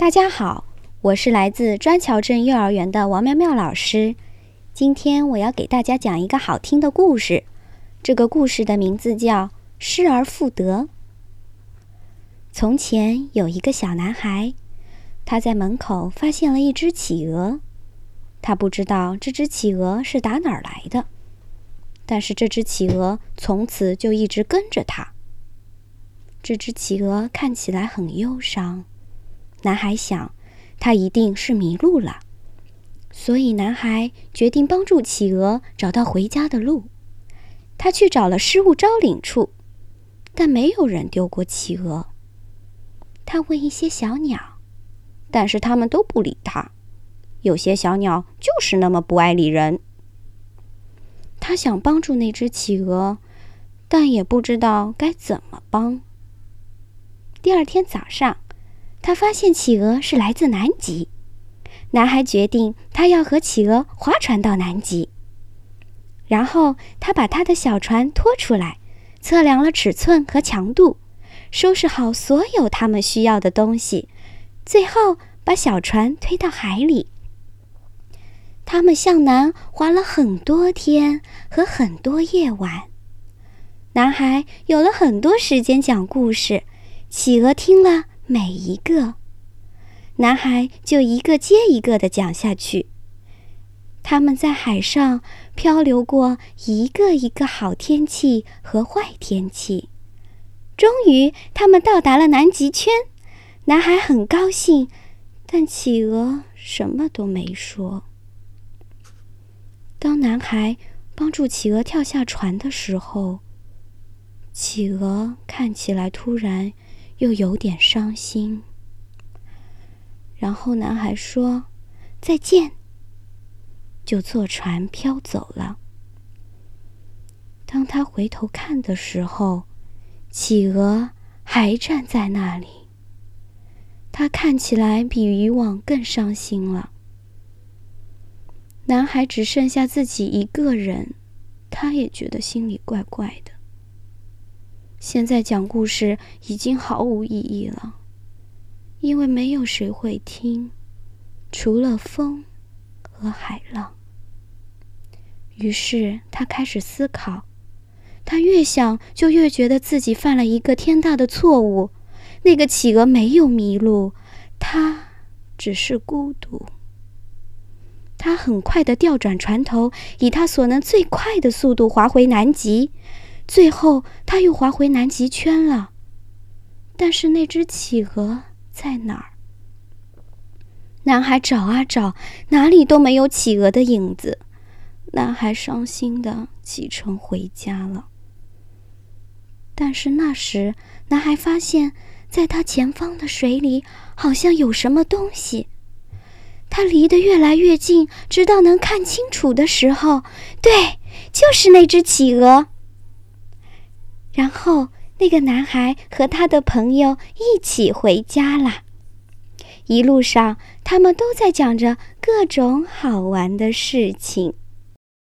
大家好，我是来自砖桥镇幼儿园的王苗苗老师。今天我要给大家讲一个好听的故事。这个故事的名字叫《失而复得》。从前有一个小男孩，他在门口发现了一只企鹅。他不知道这只企鹅是打哪儿来的，但是这只企鹅从此就一直跟着他。这只企鹅看起来很忧伤。男孩想，他一定是迷路了，所以男孩决定帮助企鹅找到回家的路。他去找了失物招领处，但没有人丢过企鹅。他问一些小鸟，但是他们都不理他。有些小鸟就是那么不爱理人。他想帮助那只企鹅，但也不知道该怎么帮。第二天早上。他发现企鹅是来自南极，男孩决定他要和企鹅划船到南极。然后他把他的小船拖出来，测量了尺寸和强度，收拾好所有他们需要的东西，最后把小船推到海里。他们向南划了很多天和很多夜晚，男孩有了很多时间讲故事，企鹅听了。每一个男孩就一个接一个的讲下去。他们在海上漂流过一个一个好天气和坏天气，终于他们到达了南极圈。男孩很高兴，但企鹅什么都没说。当男孩帮助企鹅跳下船的时候，企鹅看起来突然。又有点伤心。然后男孩说：“再见。”就坐船飘走了。当他回头看的时候，企鹅还站在那里。他看起来比以往更伤心了。男孩只剩下自己一个人，他也觉得心里怪怪的。现在讲故事已经毫无意义了，因为没有谁会听，除了风和海浪。于是他开始思考，他越想就越觉得自己犯了一个天大的错误。那个企鹅没有迷路，它只是孤独。他很快的调转船头，以他所能最快的速度划回南极。最后，他又划回南极圈了。但是那只企鹅在哪儿？男孩找啊找，哪里都没有企鹅的影子。男孩伤心的启程回家了。但是那时，男孩发现，在他前方的水里好像有什么东西。他离得越来越近，直到能看清楚的时候，对，就是那只企鹅。然后，那个男孩和他的朋友一起回家了。一路上，他们都在讲着各种好玩的事情。